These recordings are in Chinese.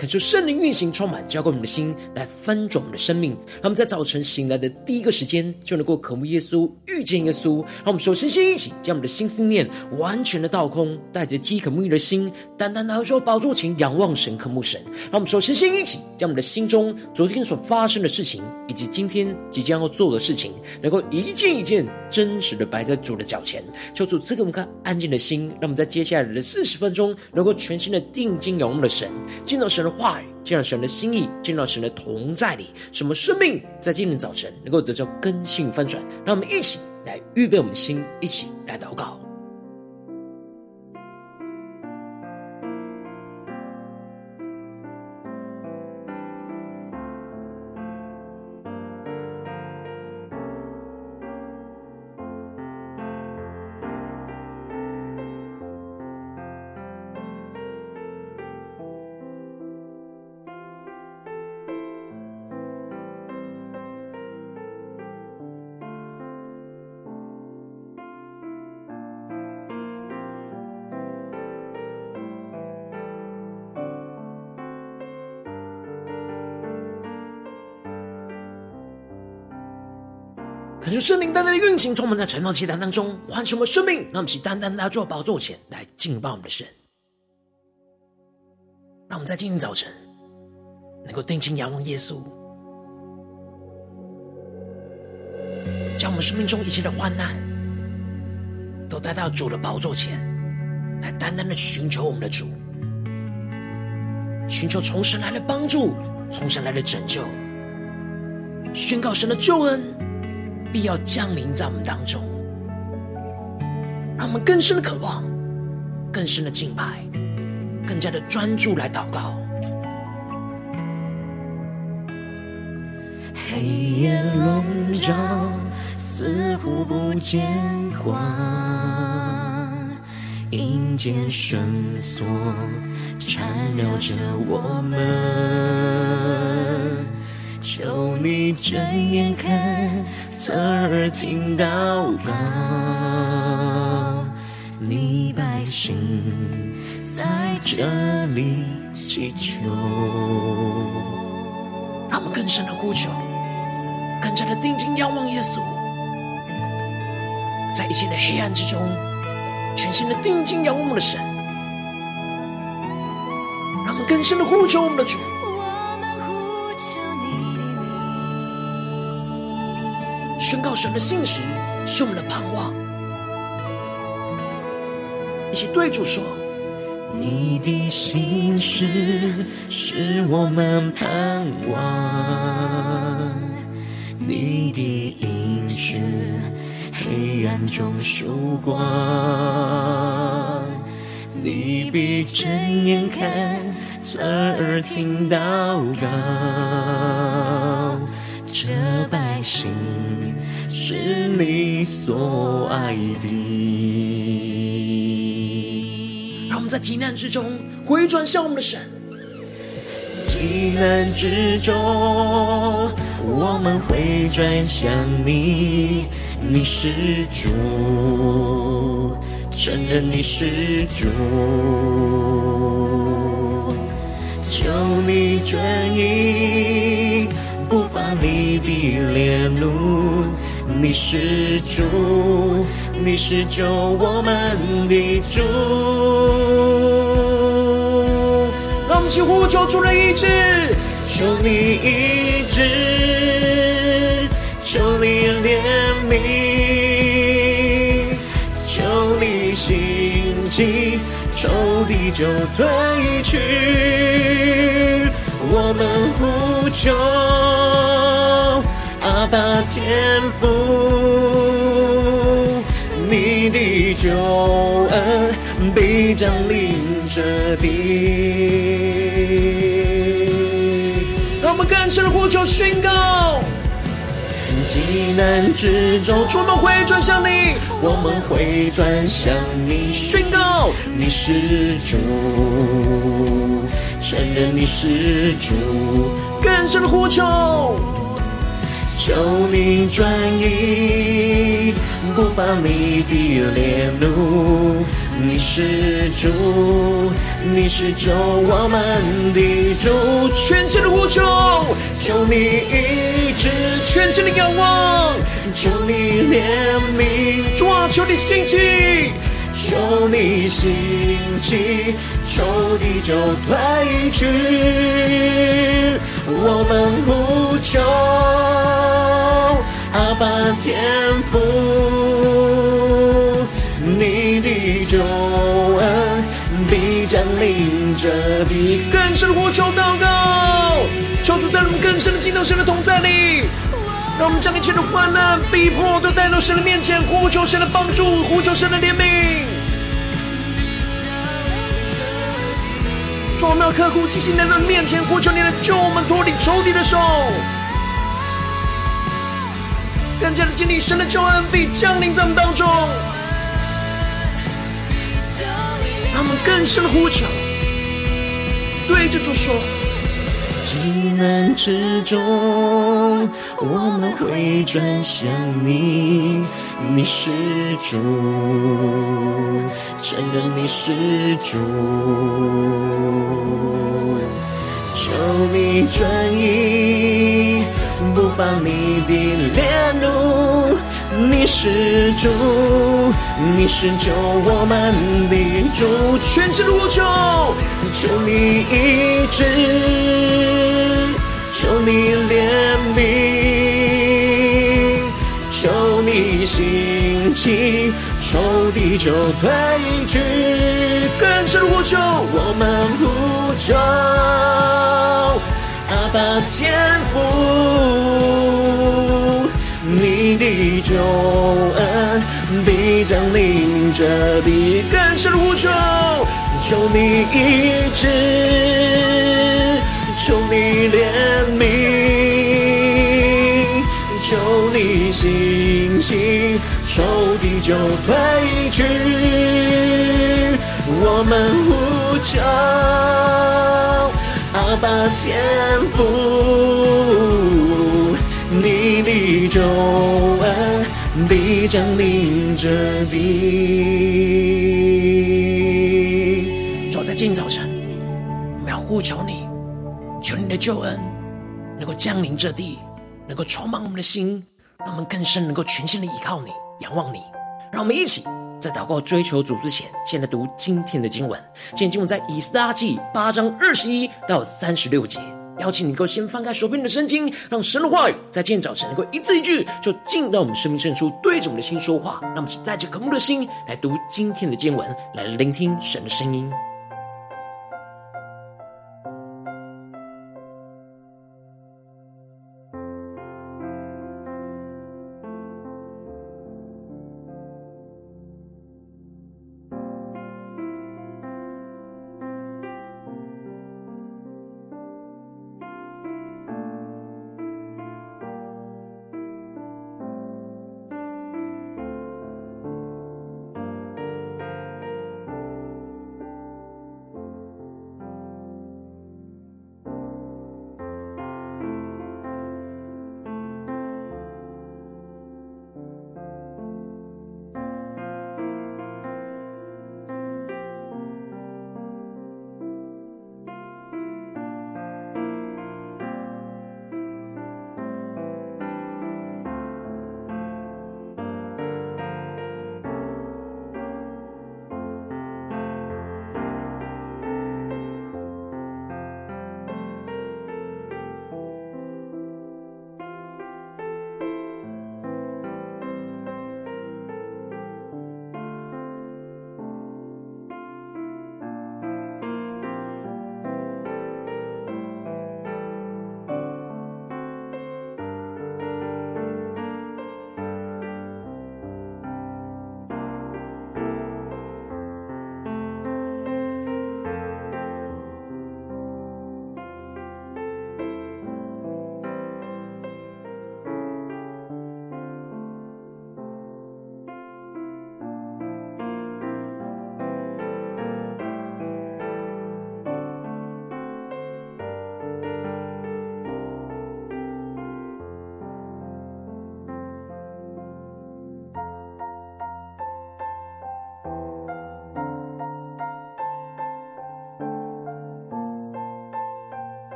恳求圣灵运行，充满浇灌我们的心，来翻转我们的生命。让我们在早晨醒来的第一个时间，就能够渴慕耶稣，遇见耶稣。让我们首先先一起将我们的心思念完全的倒空，带着饥渴沐浴的心，单单的说宝座前仰望神，渴慕神。让我们首先先一起将我们的心中昨天所发生的事情，以及今天即将要做的事情，能够一件一件真实的摆在主的脚前。求主赐给我们看安静的心，让我们在接下来的四十分钟，能够全心的定睛仰望的神，见到神话语，见到神的心意，见到神的同在里，什么生命在今天早晨能够得到根性翻转？让我们一起来预备我们的心，一起来祷告。可是圣灵单单的运行，充满在晨祷祭坛当中，唤醒我们生命，让我们起单单的坐宝座前来敬拜我们的神。让我们在今天早晨能够定睛仰望耶稣，将我们生命中一切的患难都带到主的宝座前来，单单的寻求我们的主，寻求从神来的帮助，从神来的拯救，宣告神的救恩。必要降临在我们当中，让我们更深的渴望，更深的敬拜，更加的专注来祷告。黑夜笼罩，似乎不见光，阴间绳索缠绕着我们，求你睁眼看。侧耳听祷告，你百姓在这里祈求。让我们更深的呼求，更加的定睛仰望耶稣，在一切的黑暗之中，全心的定睛仰望我们的神。让我们更深的呼求我们的主。宣告神的信实是我们的盼望，一起对主说：你的心事是我们盼望，你的应许黑暗中曙光，你闭睁眼看，侧耳听祷告，这百姓。是你所爱的。让我们在急难之中回转向我们的神。急难之中，我们回转向你，你是主，承认你是主，求你转意，不发你的烈怒。你是主，你是救我们的主。让我们呼求主的医治，求你医治，求你怜悯，求你兴起，仇敌就退去。我们呼求。大天父，你的救恩必将临这地。我们更深的呼求宣告。急难之中，我们回转向你，我们会转向你，宣告你是主，承认你是主，更深的呼求，求你转移不发你的烈怒。你是主，你是救我们的主，全心的呼求，求你医治，全心的仰望，求你怜悯，主啊，求你兴起，求你兴起，求地就退去，我们呼求阿爸天父。救恩必将临这地，更深的呼求祷告，求主带我更深的进到神的同在里，让我们将一切的患难、逼迫都带到神的面前，呼求神的帮助，呼求神的怜悯。说我们要刻苦己心来到面前，呼求你来救我们脱离仇敌的手，更加的经历神的救恩必降临在我们当中。让我们更深的呼求，对着主说：急难之中，我们回转向你，你是主，承认你是主，求你转移不放你的烈怒。你是主，你是救我们的主，全心的呼求，求你医治，求你怜悯，求你兴起，仇敌就退去。更深的呼求，我们呼求阿爸天父。你的救恩必将临这地，更深无穷求，求你医治，求你怜悯，求你兴起，仇敌就退去。我们呼求阿爸天父。你的救恩必将临这地。主，在今天早晨，我们要呼求你，求你的救恩能够降临这地，能够充满我们的心，让我们更深能够全心的依靠你，仰望你。让我们一起在祷告追求主之前，先来读今天的经文。今天经文在以斯拉记八章二十一到三十六节。邀请你能够先翻开手边的圣经，让神的话语在今天早晨能够一字一句，就进到我们生命深处，对着我们的心说话。让我们带着渴慕的心来读今天的经文，来聆听神的声音。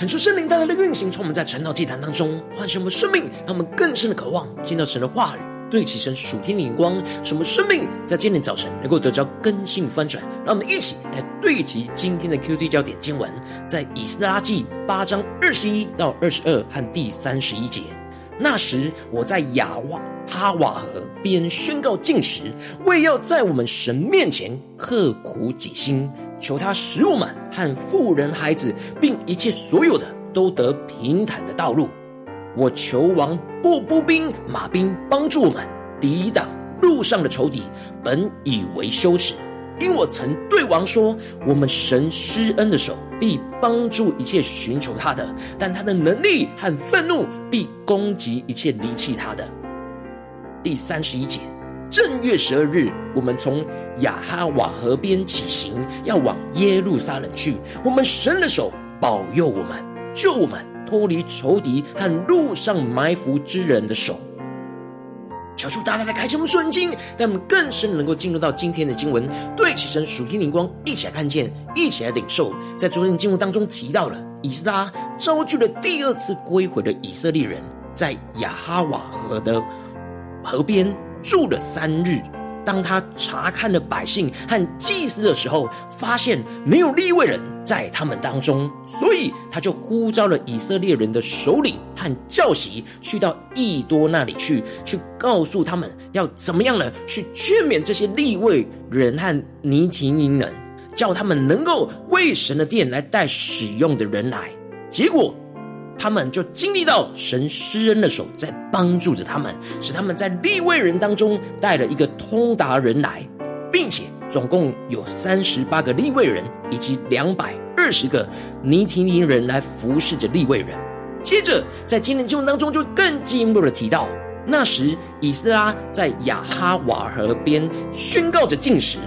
恳求圣灵带来的运行，从我们在晨祷祭坛当中唤醒我们生命，让我们更深的渴望见到神的话语，对齐神属天的眼光，使我们生命在今天早晨能够得着更新翻转。让我们一起来对齐今天的 QD 焦点经文，在以斯拉记八章二十一到二十二和第三十一节。那时我在雅瓦哈瓦河边宣告禁食，为要在我们神面前刻苦己心。求他使我们和富人、孩子，并一切所有的都得平坦的道路。我求王步步兵、马兵帮助我们抵挡路上的仇敌，本以为羞耻，因我曾对王说：我们神施恩的手必帮助一切寻求他的，但他的能力和愤怒必攻击一切离弃他的。第三十一节。正月十二日，我们从雅哈瓦河边起行，要往耶路撒冷去。我们神的手保佑我们，救我们脱离仇敌和路上埋伏之人的手。求主大大的开启我们顺经，让我们更深能够进入到今天的经文，对齐神属天灵光，一起来看见，一起来领受。在昨天的经文当中提到了，以斯拉招聚了第二次归回的以色列人，在雅哈瓦河的河边。住了三日，当他查看了百姓和祭司的时候，发现没有利未人在他们当中，所以他就呼召了以色列人的首领和教习，去到以多那里去，去告诉他们要怎么样呢？去劝勉这些利未人和尼提宁人，叫他们能够为神的殿来带使用的人来。结果。他们就经历到神施恩的手在帮助着他们，使他们在立位人当中带了一个通达人来，并且总共有三十八个立位人以及两百二十个尼提宁人来服侍着立位人。接着在今天经文当中就更进一步的提到，那时以斯拉在雅哈瓦河边宣告着禁食，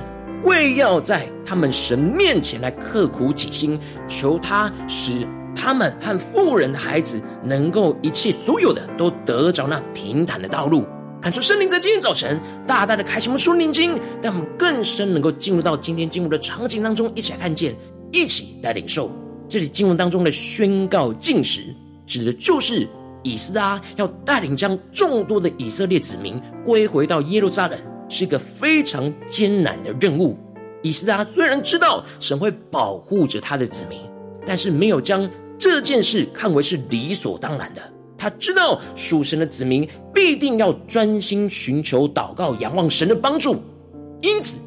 为要在他们神面前来刻苦己心，求他使。他们和富人的孩子能够一切所有的都得着那平坦的道路。看出圣灵在今天早晨大大的开启我们属灵经，让我们更深能够进入到今天经文的场景当中，一起来看见，一起来领受。这里经文当中的宣告禁食，指的就是以斯拉要带领将众多的以色列子民归回到耶路撒冷，是一个非常艰难的任务。以斯拉虽然知道神会保护着他的子民，但是没有将这件事看为是理所当然的，他知道属神的子民必定要专心寻求、祷告、仰望神的帮助，因此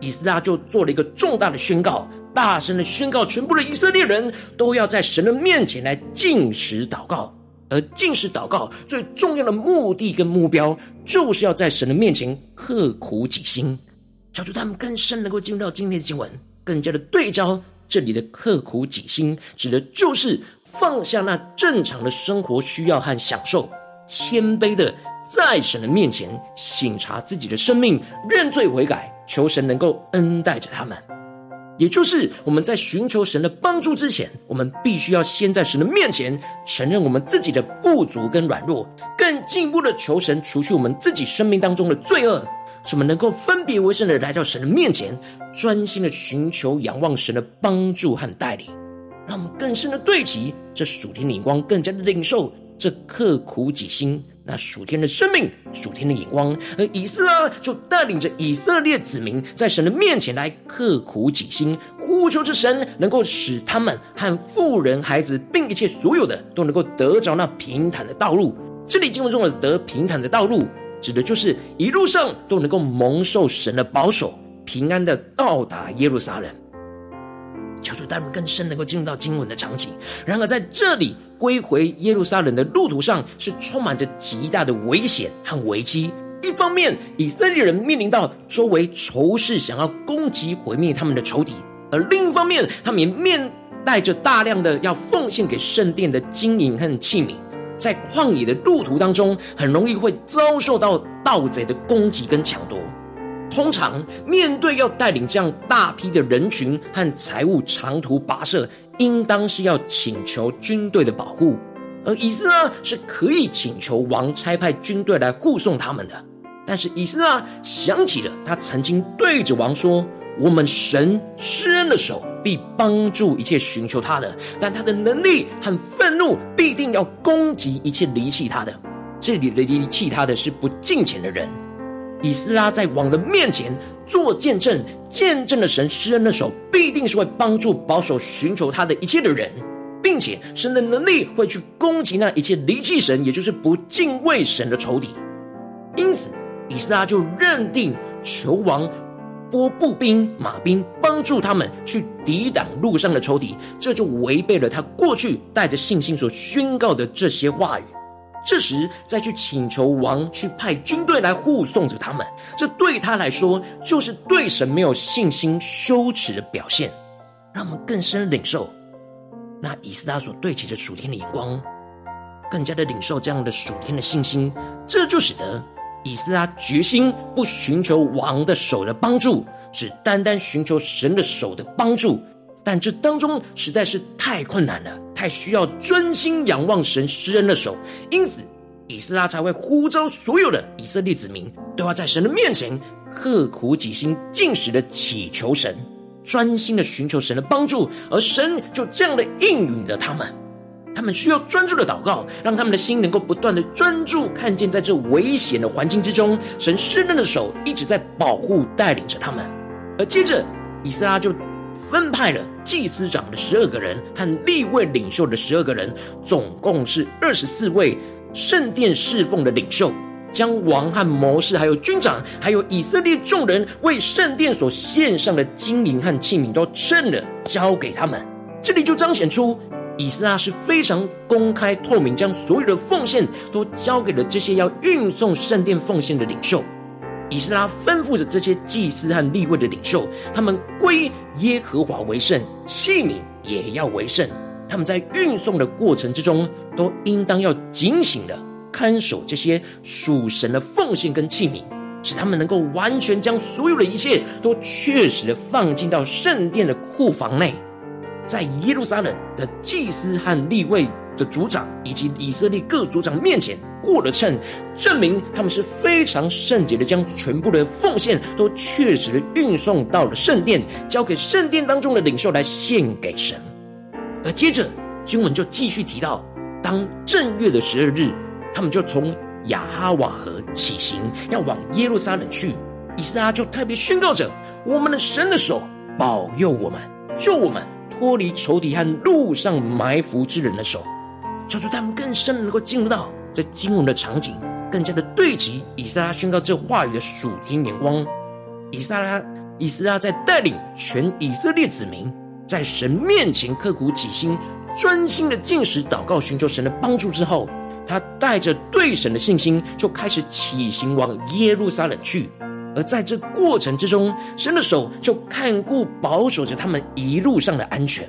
以斯拉就做了一个重大的宣告，大声的宣告，全部的以色列人都要在神的面前来禁食祷告，而禁食祷告最重要的目的跟目标，就是要在神的面前刻苦己心，求主他们更深能够进入到今天的经文，更加的对焦。这里的刻苦己心，指的就是放下那正常的生活需要和享受，谦卑的在神的面前省察自己的生命，认罪悔改，求神能够恩待着他们。也就是我们在寻求神的帮助之前，我们必须要先在神的面前承认我们自己的不足跟软弱，更进一步的求神除去我们自己生命当中的罪恶。使我们能够分别为圣的来到神的面前，专心的寻求、仰望神的帮助和带领，让我们更深的对齐这属天的眼光，更加的领受这刻苦己心那属天的生命、属天的眼光。而以色列就带领着以色列子民在神的面前来刻苦己心，呼求着神能够使他们和富人、孩子，并一切所有的都能够得着那平坦的道路。这里经文中的得平坦的道路。指的就是一路上都能够蒙受神的保守，平安的到达耶路撒冷。求主带我们更深能够进入到经文的场景。然而在这里归回耶路撒冷的路途上，是充满着极大的危险和危机。一方面，以色列人面临到周围仇视想要攻击毁灭他们的仇敌；而另一方面，他们也面带着大量的要奉献给圣殿的金银和器皿。在旷野的路途当中，很容易会遭受到盗贼的攻击跟抢夺。通常面对要带领这样大批的人群和财物长途跋涉，应当是要请求军队的保护。而以斯拉是可以请求王差派军队来护送他们的。但是以斯拉想起了他曾经对着王说：“我们神施恩的手必帮助一切寻求他的，但他的能力和愤怒必定要攻击一切离弃他的。这里的离弃他的是不敬虔的人。以斯拉在王的面前做见证，见证了神施恩的手必定是会帮助保守寻求他的一切的人，并且神的能力会去攻击那一切离弃神，也就是不敬畏神的仇敌。因此，以斯拉就认定求王拨步兵、马兵帮助他们去抵挡路上的仇敌，这就违背了他过去带着信心所宣告的这些话语。这时再去请求王去派军队来护送着他们，这对他来说就是对神没有信心、羞耻的表现。让我们更深领受那以斯拉所对齐的属天的眼光，更加的领受这样的属天的信心。这就使得以斯拉决心不寻求王的手的帮助，只单单寻求神的手的帮助。但这当中实在是太困难了，太需要专心仰望神施恩的手，因此以斯拉才会呼召所有的以色列子民都要在神的面前刻苦己心、禁食的祈求神，专心的寻求神的帮助，而神就这样的应允了他们。他们需要专注的祷告，让他们的心能够不断的专注，看见在这危险的环境之中，神施恩的手一直在保护带领着他们。而接着以斯拉就。分派了祭司长的十二个人和立位领袖的十二个人，总共是二十四位圣殿侍奉的领袖，将王和谋士，还有军长，还有以色列众人为圣殿所献上的金银和器皿都称了，交给他们。这里就彰显出以斯拉是非常公开透明，将所有的奉献都交给了这些要运送圣殿奉献的领袖。以斯拉吩咐着这些祭司和立位的领袖，他们归耶和华为圣，器皿也要为圣。他们在运送的过程之中，都应当要警醒的看守这些属神的奉献跟器皿，使他们能够完全将所有的一切都确实的放进到圣殿的库房内。在耶路撒冷的祭司和立位的族长以及以色列各族长面前过了秤，证明他们是非常圣洁的，将全部的奉献都确实的运送到了圣殿，交给圣殿当中的领袖来献给神。而接着经文就继续提到，当正月的十二日，他们就从亚哈瓦河起行，要往耶路撒冷去。以斯拉就特别宣告着：我们的神的手保佑我们，救我们脱离仇敌和路上埋伏之人的手。求主他们更深能够进入到这经文的场景，更加的对齐以撒拉宣告这话语的属天眼光。以撒拉，以撒拉在带领全以色列子民在神面前刻苦己心，专心的进食祷告，寻求神的帮助之后，他带着对神的信心，就开始起行往耶路撒冷去。而在这过程之中，神的手就看顾保守着他们一路上的安全。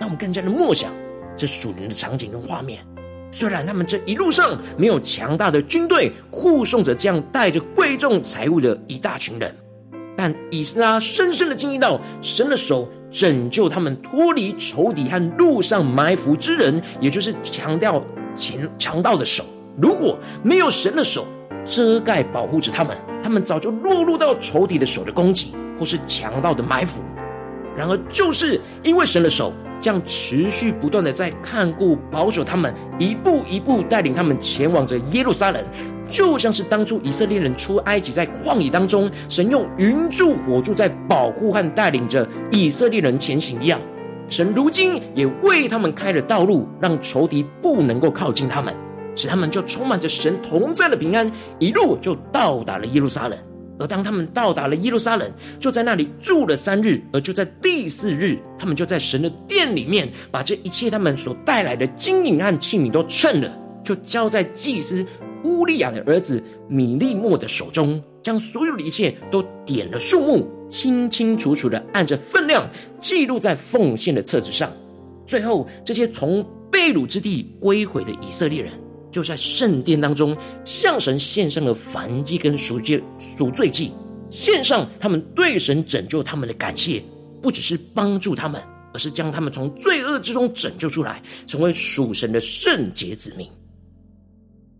让我们更加的默想。这属灵的场景跟画面，虽然他们这一路上没有强大的军队护送着这样带着贵重财物的一大群人，但以斯拉深深的经历到神的手拯救他们脱离仇敌和路上埋伏之人，也就是强调强强盗的手。如果没有神的手遮盖保护着他们，他们早就落入到仇敌的手的攻击，或是强盗的埋伏。然而，就是因为神的手。将持续不断的在看顾保守他们，一步一步带领他们前往着耶路撒冷，就像是当初以色列人出埃及在旷野当中，神用云柱火柱在保护和带领着以色列人前行一样。神如今也为他们开了道路，让仇敌不能够靠近他们，使他们就充满着神同在的平安，一路就到达了耶路撒冷。而当他们到达了耶路撒冷，就在那里住了三日。而就在第四日，他们就在神的殿里面，把这一切他们所带来的金银和器皿都称了，就交在祭司乌利亚的儿子米利末的手中，将所有的一切都点了数目，清清楚楚的按着分量记录在奉献的册子上。最后，这些从被掳之地归回的以色列人。就在圣殿当中，向神献上了燔祭跟赎罪赎罪祭，献上他们对神拯救他们的感谢，不只是帮助他们，而是将他们从罪恶之中拯救出来，成为属神的圣洁子民。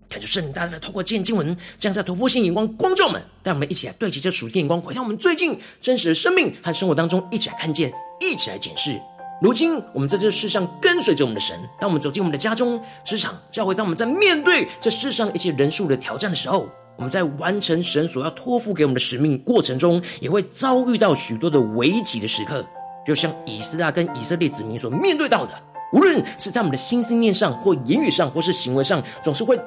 感谢圣大大的透过这经文，将在突破性眼光光照们，带我们一起来对齐这属天眼光，回到我们最近真实的生命和生活当中，一起来看见，一起来检视。如今我们在这世上跟随着我们的神，当我们走进我们的家中、职场、教会，当我们在面对这世上一切人数的挑战的时候，我们在完成神所要托付给我们的使命过程中，也会遭遇到许多的危急的时刻，就像以斯拉跟以色列子民所面对到的。无论是在我们的心思念上，或言语上，或是行为上，总是会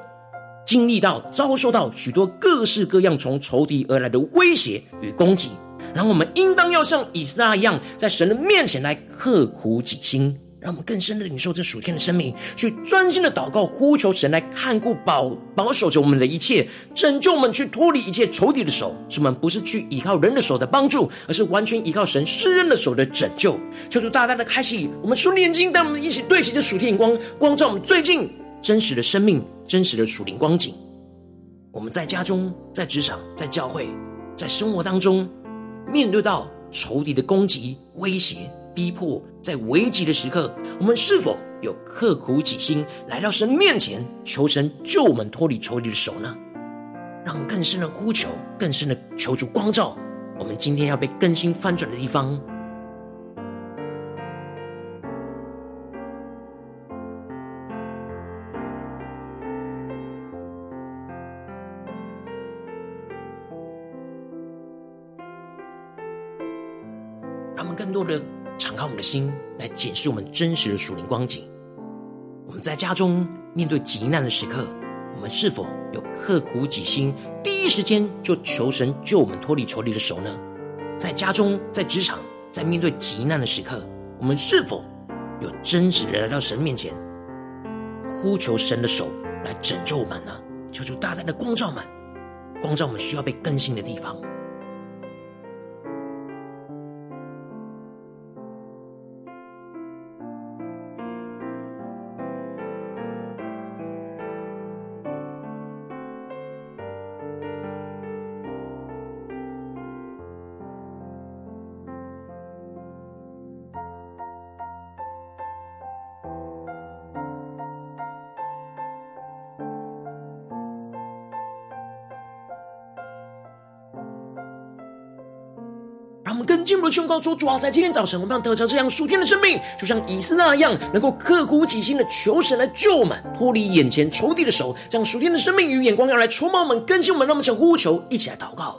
经历到、遭受到许多各式各样从仇敌而来的威胁与攻击。然后我们应当要像以斯拉一样，在神的面前来刻苦己心，让我们更深的领受这属天的生命，去专心的祷告，呼求神来看顾、保保守着我们的一切，拯救我们，去脱离一切仇敌的手。使我们不是去依靠人的手的帮助，而是完全依靠神施恩的手的拯救。求主大大的开启我们属灵眼睛，带我们一起对齐这属天眼光，光照我们最近真实的生命、真实的属灵光景。我们在家中、在职场、在教会、在生活当中。面对到仇敌的攻击、威胁、逼迫，在危急的时刻，我们是否有刻苦己心来到神面前，求神救我们脱离仇敌的手呢？让更深的呼求，更深的求主光照我们今天要被更新翻转的地方。心，来检视我们真实的属灵光景。我们在家中面对急难的时刻，我们是否有刻苦己心，第一时间就求神救我们脱离仇敌的手呢？在家中，在职场，在面对急难的时刻，我们是否有真实的来到神面前，呼求神的手来拯救我们呢？求主大大的光照们，光照我们需要被更新的地方。宣告说：主啊，在今天早晨，我们要得着这样属天的生命，就像以斯那样，能够刻苦己心的求神来救我们，脱离眼前仇敌的手。这样属天的生命与眼光要来触摸我们，更新我们，让我们想呼求，一起来祷告。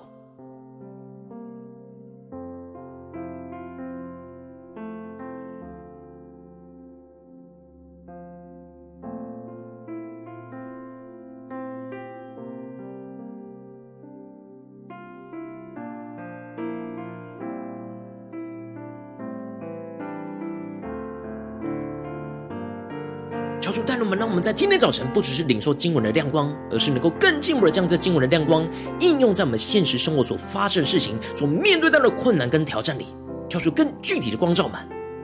让我们在今天早晨不只是领受经文的亮光，而是能够更进一步的将这经文的亮光应用在我们现实生活所发生的事情、所面对到的困难跟挑战里。跳出更具体的光照们，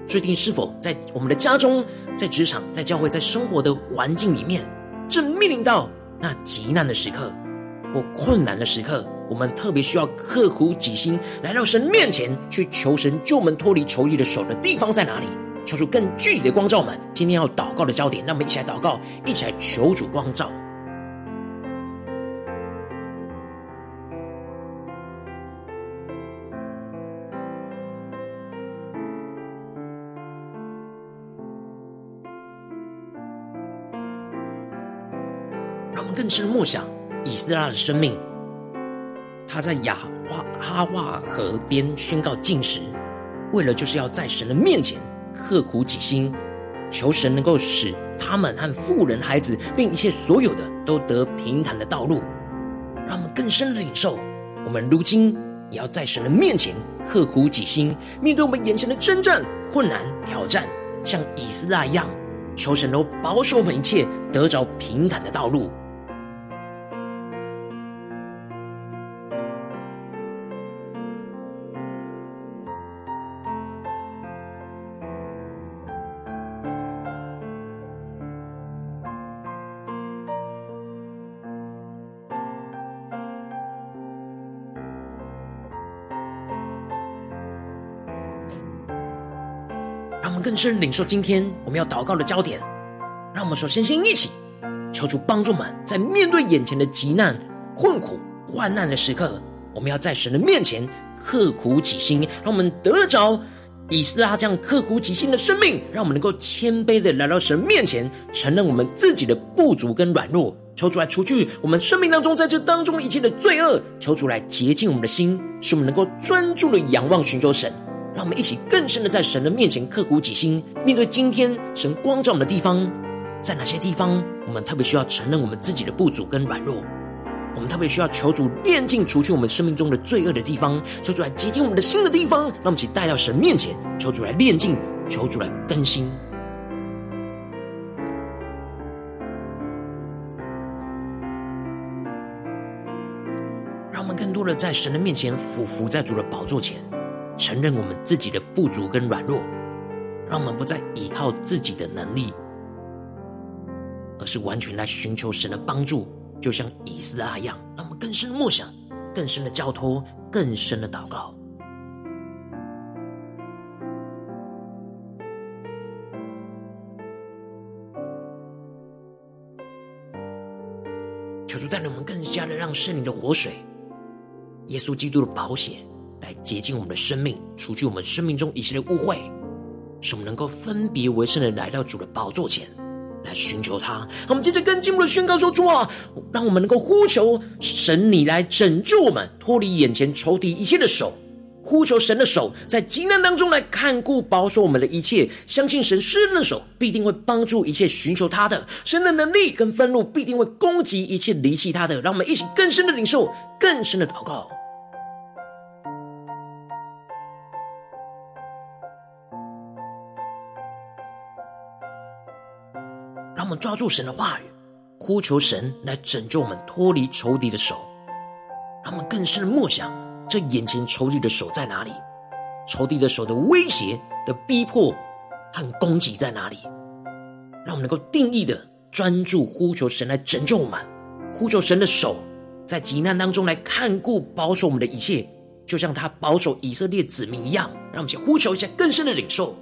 最近是否在我们的家中、在职场、在教会、在生活的环境里面，正面临到那急难的时刻或困难的时刻？我们特别需要刻苦己心来到神面前去求神救我们脱离仇敌的手的地方在哪里？求主更具体的光照们，今天要祷告的焦点，让我们一起来祷告，一起来求主光照。让我们更深默想以斯拉的生命，他在亚华哈瓦河边宣告禁食，为了就是要在神的面前。刻苦己心，求神能够使他们和富人、孩子，并一切所有的都得平坦的道路，让我们更深的领受。我们如今也要在神的面前刻苦己心，面对我们眼前的征战、困难、挑战，像以斯拉一样，求神都保守我们一切，得着平坦的道路。深领受今天我们要祷告的焦点。让我们首先先一起求主帮助们，在面对眼前的急难、困苦、患难的时刻，我们要在神的面前刻苦己心，让我们得着以斯拉这样刻苦己心的生命，让我们能够谦卑的来到神面前，承认我们自己的不足跟软弱，求主来除去我们生命当中在这当中一切的罪恶，求主来洁净我们的心，使我们能够专注的仰望寻求神。让我们一起更深的在神的面前刻苦己心，面对今天神光照我们的地方，在哪些地方我们特别需要承认我们自己的不足跟软弱？我们特别需要求主炼净除去我们生命中的罪恶的地方，求主来洁净我们的心的地方，让我们一起带到神面前，求主来炼净，求主来更新。让我们更多的在神的面前俯伏在主的宝座前。承认我们自己的不足跟软弱，让我们不再依靠自己的能力，而是完全来寻求神的帮助，就像以斯拉一样，让我们更深的默想、更深的交托、更深的祷告。求主带领我们更加的让圣灵的活水、耶稣基督的宝血。来洁净我们的生命，除去我们生命中一切的污秽，使我们能够分别为圣的来到主的宝座前来寻求他。我们接着更进一步的宣告说：主啊，让我们能够呼求神，你来拯救我们，脱离眼前仇敌一切的手，呼求神的手在极难当中来看顾保守我们的一切，相信神施恩的手必定会帮助一切寻求他的，神的能力跟愤怒必定会攻击一切离弃他的。让我们一起更深的领受，更深的祷告。让我们抓住神的话语，呼求神来拯救我们脱离仇敌的手，让我们更深的默想，这眼前仇敌的手在哪里？仇敌的手的威胁的逼迫和攻击在哪里？让我们能够定义的专注呼求神来拯救我们，呼求神的手在急难当中来看顾保守我们的一切，就像他保守以色列子民一样。让我们先呼求一下更深的领受。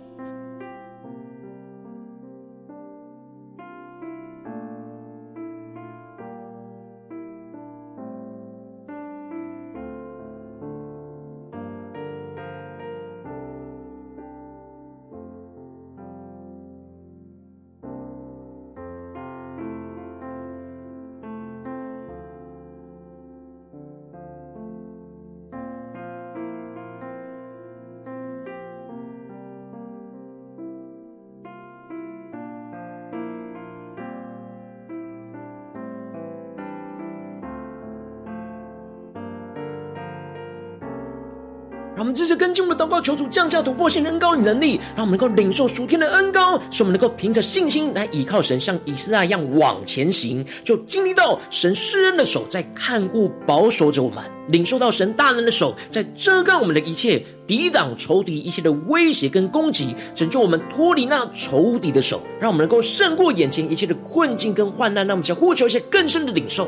让我们这次跟进我们的祷告，求主降下突破性恩膏与能力，让我们能够领受属天的恩膏，使我们能够凭着信心来依靠神，像以斯拉一样往前行，就经历到神施恩的手在看顾保守着我们，领受到神大能的手在遮盖我们的一切，抵挡仇敌一切的威胁跟攻击，拯救我们脱离那仇敌的手，让我们能够胜过眼前一切的困境跟患难。让我们想呼求一些更深的领受。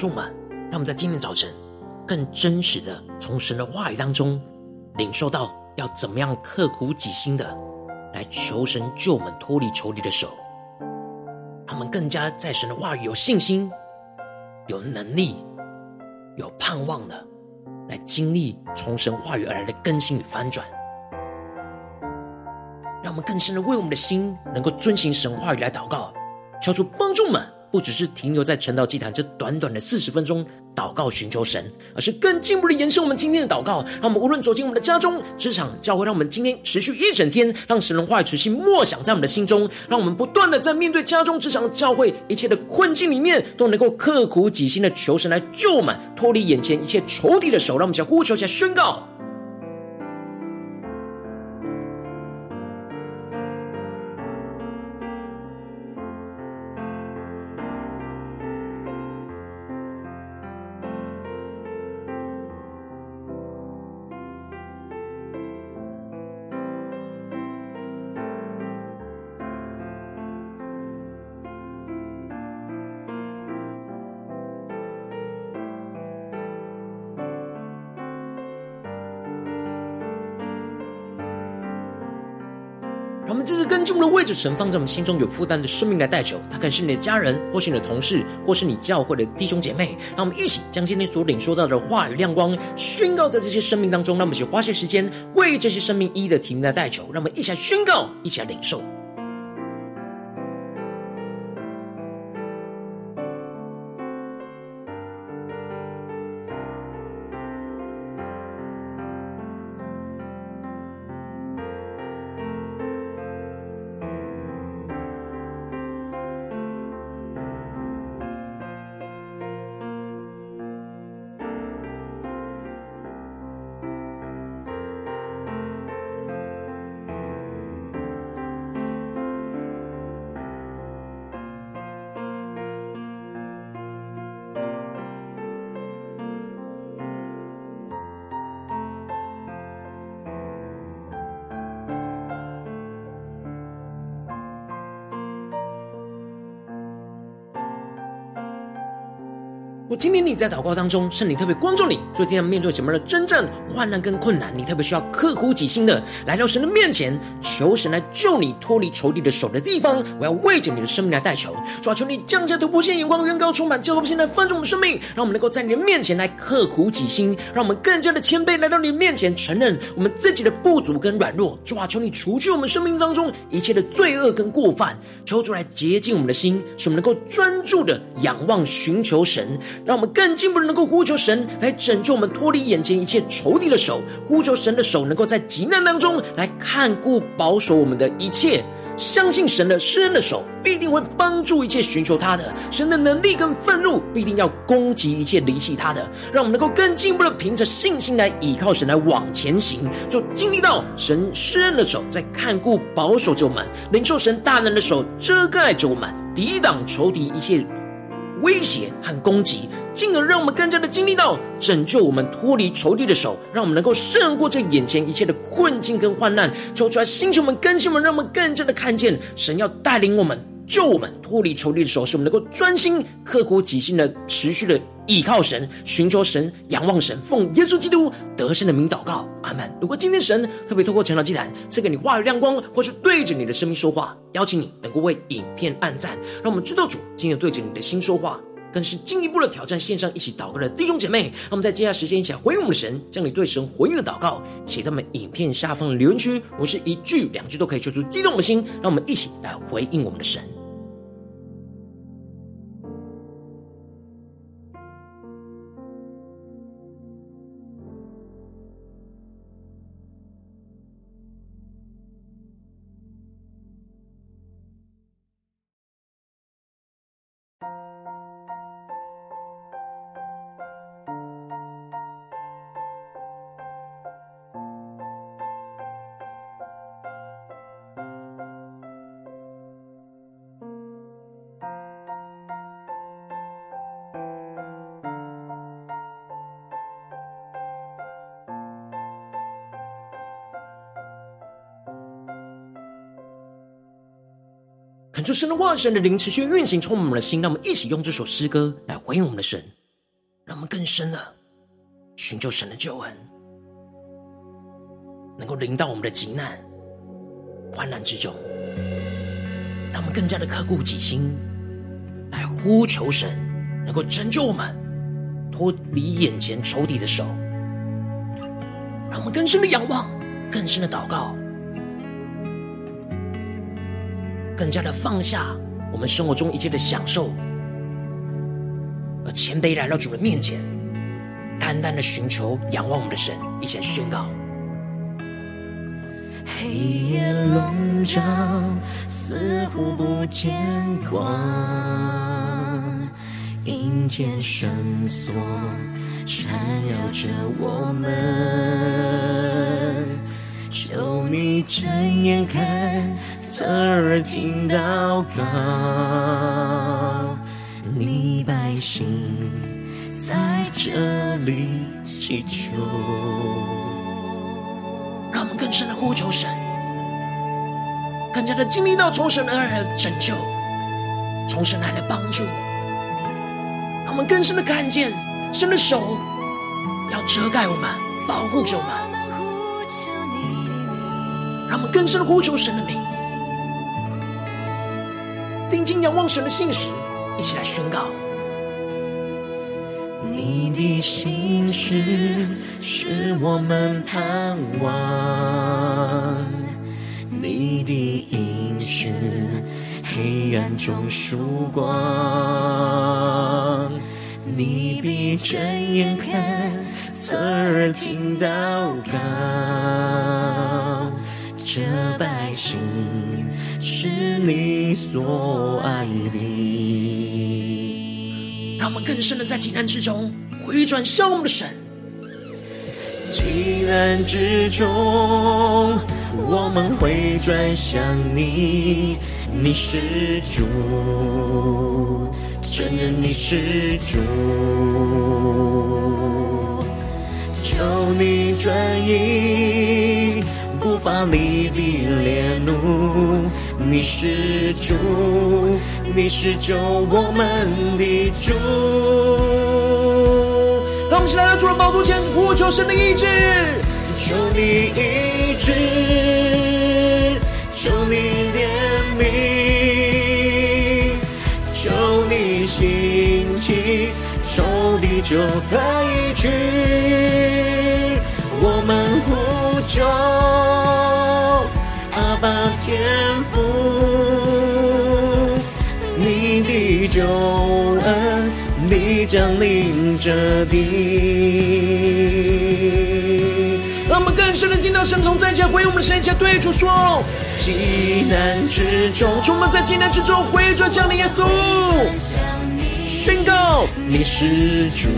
众们，让我们在今天早晨更真实的从神的话语当中领受到要怎么样刻苦己心的来求神救我们脱离仇敌的手，让我们更加在神的话语有信心、有能力、有盼望的来经历从神话语而来的更新与翻转，让我们更深的为我们的心能够遵行神话语来祷告，求主帮助们。不只是停留在晨祷祭坛这短短的四十分钟祷告寻求神，而是更进一步的延伸我们今天的祷告。让我们无论走进我们的家中、职场、教会，让我们今天持续一整天，让神的话语持续默想在我们的心中，让我们不断的在面对家中、职场的、教会一切的困境里面，都能够刻苦己心的求神来救我们，脱离眼前一切仇敌的手。让我们想呼求，下宣告。们这次更进步的位置，神放在我们心中有负担的生命来代求，他可能是你的家人，或是你的同事，或是你教会的弟兄姐妹。让我们一起将今天所领受到的话语亮光宣告在这些生命当中。让我们一起花些时间为这些生命一一的提名来代求。让我们一起来宣告，一起来领受。我今天你在祷告当中，圣灵特别关注你，最近要面对什么样的征战、患难跟困难？你特别需要刻苦己心的来到神的面前，求神来救你脱离仇敌的手的地方。我要为着你的生命来代求，主啊，求你降下突破性眼光，远高充满，叫我们现在翻转我们生命，让我们能够在你的面前来刻苦己心，让我们更加的谦卑来到你的面前，承认我们自己的不足跟软弱。主啊，求你除去我们生命当中一切的罪恶跟过犯，求主来洁净我们的心，使我们能够专注的仰望寻求神。让我们更进一步的能够呼求神来拯救我们脱离眼前一切仇敌的手，呼求神的手能够在急难当中来看顾保守我们的一切，相信神的施恩的手必定会帮助一切寻求他的，神的能力跟愤怒必定要攻击一切离弃他的，让我们能够更进一步的凭着信心来倚靠神来往前行，就经历到神施恩的手在看顾保守着我们，领受神大能的手遮盖着我们，抵挡仇敌一切威胁和攻击，进而让我们更加的经历到拯救我们脱离仇敌的手，让我们能够胜过这眼前一切的困境跟患难。求出来，星球们、更新们，让我们更加的看见神要带领我们、救我们脱离仇敌的时候，使我们能够专心、刻苦己心的持续的倚靠神、寻求神、仰望神，奉耶稣基督得胜的名祷告，阿门。如果今天神特别透过晨祷祭坛赐给你话语亮光，或是对着你的生命说话，邀请你能够为影片按赞，让我们知道主今天对着你的心说话。更是进一步的挑战线上一起祷告的弟兄姐妹，让我们在接下来时间一起来回应我们的神，将你对神回应的祷告写在我们影片下方的留言区。我是一句两句都可以说出激动的心，让我们一起来回应我们的神。恳求神的话，神的灵持续运行，充满我们的心。让我们一起用这首诗歌来回应我们的神，让我们更深的寻求神的救恩，能够临到我们的急难、患难之中。让我们更加的刻骨己心，来呼求神，能够拯救我们，脱离眼前仇敌的手。让我们更深的仰望，更深的祷告。更加的放下我们生活中一切的享受，而谦卑来到主的面前，单单的寻求、仰望我们的神，一起来宣告：黑夜笼罩，似乎不见光；阴间绳索缠绕着我们，求你睁眼看。侧耳听祷告，你百姓在这里祈求。让我们更深的呼求神，更加的经历到从神而来的拯救，从神来的帮助。让我们更深的看见神的手要遮盖我们，保护着我们。让我们更深的呼求神的名。定睛仰望神的信实，一起来宣告。你的信实是我们盼望，你的应许黑暗中曙光，你必睁眼看，侧耳听祷告，这百姓是你所爱的。让我们更深的在急难之中回转向我们的神。急难之中，我们回转向你，你是主，承认你是主，求你转移不发你的烈怒，你是主。你是救我们的主，让我们一起来到主的宝座前呼求神的医治，求你医治，求你怜悯，求你兴起，仇敌就退去，我们呼求阿爸天父。救恩，你降临这地。让我们更深的进到神同在家，回应我们的神，下对主说：极难之中，充满在急难之中，回转向你耶稣，宣告你是主，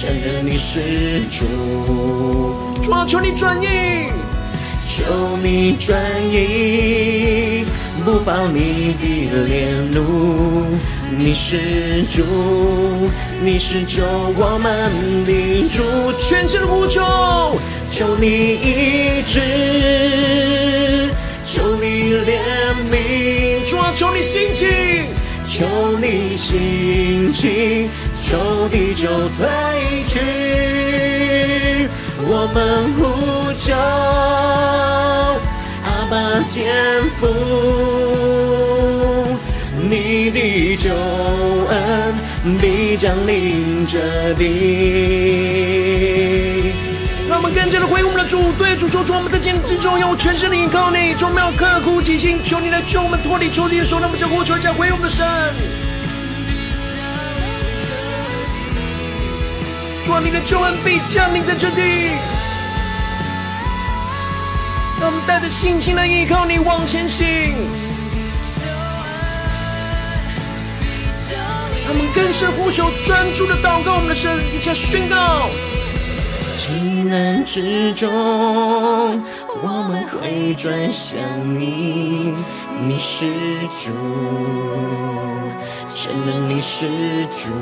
承认你是主，主啊，求你转意，求你转意。不放你的烈怒，你是主，你是救我们的主，全身的呼求，求你医治，求你怜悯，主啊，求你兴起，求你兴起，仇敌就退去，我们呼求。阿爸天父，你的救恩必降临这地。让我们更加的回我们的主，对主说主我们在艰难之中要全身的依靠你，从没有刻苦己心，求你来救我们脱离仇敌的手。让我们将呼求加回我们的神。主啊，你的救恩必降临在这地。让我们带着信心来依靠你往前行。他们更深呼求，专注的祷告，我们的神一下宣告：急难之中，我们会转向你，你是主，承认你是主，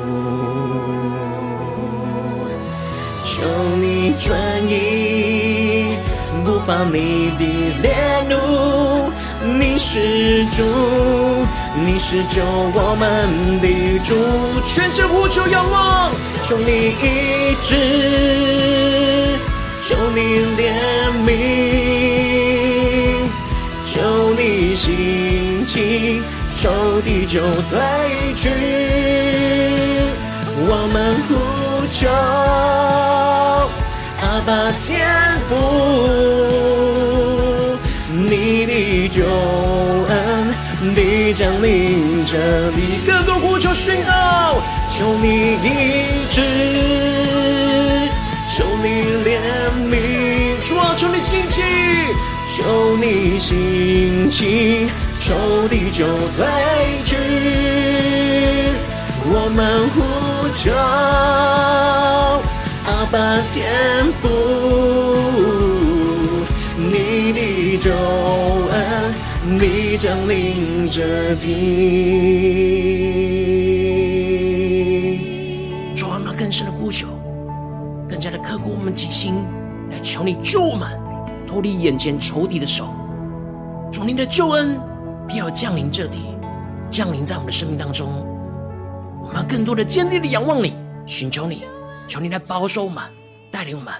求你转意。不放你的烈怒，你是主，你是救我们的主，全身呼求仰望，求你医治，求你怜悯，求你兴起，仇敌就退去，我们呼求。阿爸天父，你的救恩必降临这地，更多呼求宣告，求你医治，求你怜悯，主啊，求你兴起，求你兴起，仇敌就退去，我们呼求。阿爸天父，你的救恩必降临这地。主啊，我们更深的呼求，更加的刻苦我们己心，来求你救我们脱离眼前仇敌的手。主，你的救恩必要降临这地，降临在我们的生命当中。我们要更多的坚定的仰望你，寻求你。求你来保守我们，带领我们，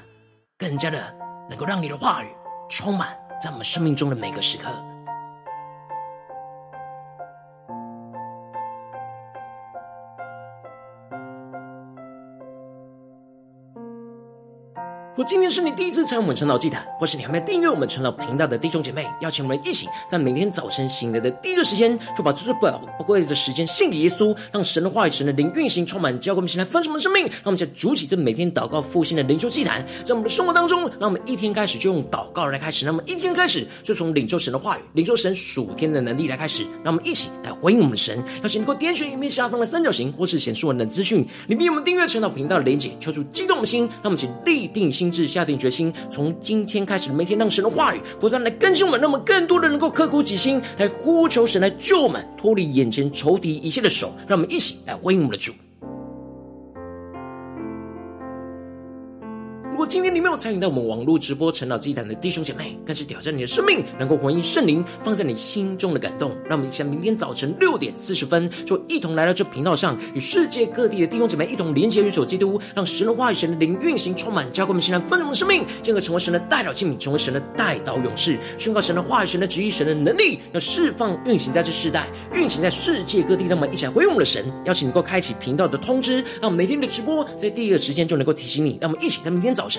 更加的能够让你的话语充满在我们生命中的每个时刻。若今天是你第一次参与我们晨祷祭坛，或是你还没有订阅我们晨祷频道的弟兄姐妹，邀请我们一起在每天早晨醒来的第一个时间，就把这最宝贵的时间献给耶稣，让神的话语、神的灵运行充满，教灌我们现在分盛我们的生命。让我们在主起这每天祷告复兴的灵修祭坛，在我们的生活当中，让我们一天开始就用祷告来开始，让我们一天开始就从领受神的话语、领受神属天的能力来开始。让我们一起来回应我们的神。邀请你给我点选影片下方的三角形，或是显示文的资讯，里面有我们订阅晨祷频道的连结，求主激动的心，让我们一起立定心。志下定决心，从今天开始，每天让神的话语不断的更新我们，让我们更多的能够刻苦己心，来呼求神来救我们，脱离眼前仇敌一切的手，让我们一起来欢迎我们的主。今天你没有参与到我们网络直播晨祷祭坛的弟兄姐妹，更是挑战你的生命，能够回应圣灵放在你心中的感动。让我们一起在明天早晨六点四十分，就一同来到这频道上，与世界各地的弟兄姐妹一同连接、与所基督，让神的话语、神的灵运行充满，教灌我们现在丰盛的生命，进而成为神的代祷器皿，成为神的代祷勇士，宣告神的话语、神的旨意、神的能力，要释放运行在这世代，运行在世界各地。让我们一起来回应我们的神，邀请你能够开启频道的通知，让我们每天的直播在第一个时间就能够提醒你。让我们一起在明天早晨。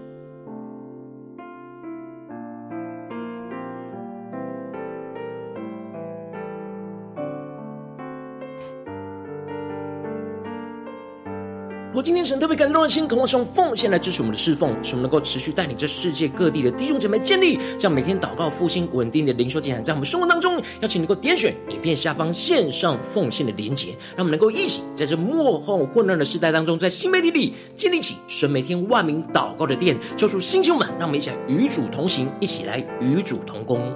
我今天神特别感动的心，渴望用奉献来支持我们的侍奉，使我们能够持续带领这世界各地的弟兄姐妹建立这样每天祷告复兴稳定的灵修进展，在我们生活当中，邀请能够点选影片下方线上奉献的连结，让我们能够一起在这末后混乱的时代当中，在新媒体里建立起神每天万名祷告的殿，救出星球们，让我们一起来与主同行，一起来与主同工。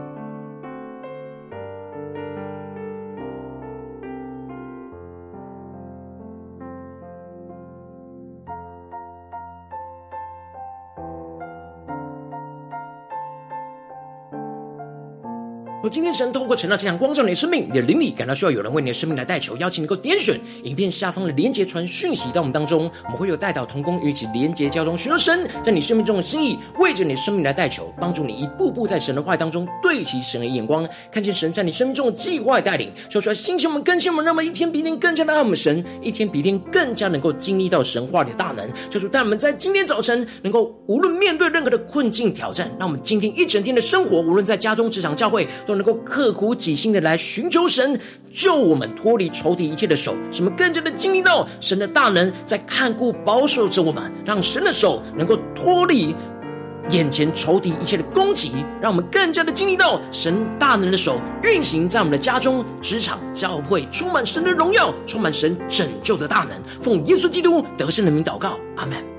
今天神透过晨祷这场光照你的生命，你的灵里感到需要有人为你的生命来代求，邀请能够点选影片下方的连结传讯息到我们当中，我们会有代祷同工与一起连结交通，寻求神在你生命中的心意，为着你的生命来代求，帮助你一步步在神的话语当中对齐神的眼光，看见神在你生命中的计划带领，说出来心情我们更新我们，让我们一天比一天更加的爱我们神，一天比一天更加能够经历到神话里的大能，就是带我们在今天早晨能够无论面对任何的困境挑战，让我们今天一整天的生活，无论在家中、职场、教会都。能能够刻苦己心的来寻求神，救我们脱离仇敌一切的手，使我们更加的经历到神的大能在看顾保守着我们，让神的手能够脱离眼前仇敌一切的攻击，让我们更加的经历到神大能的手运行在我们的家中、职场、教会，充满神的荣耀，充满神拯救的大能。奉耶稣基督得胜的名祷告，阿门。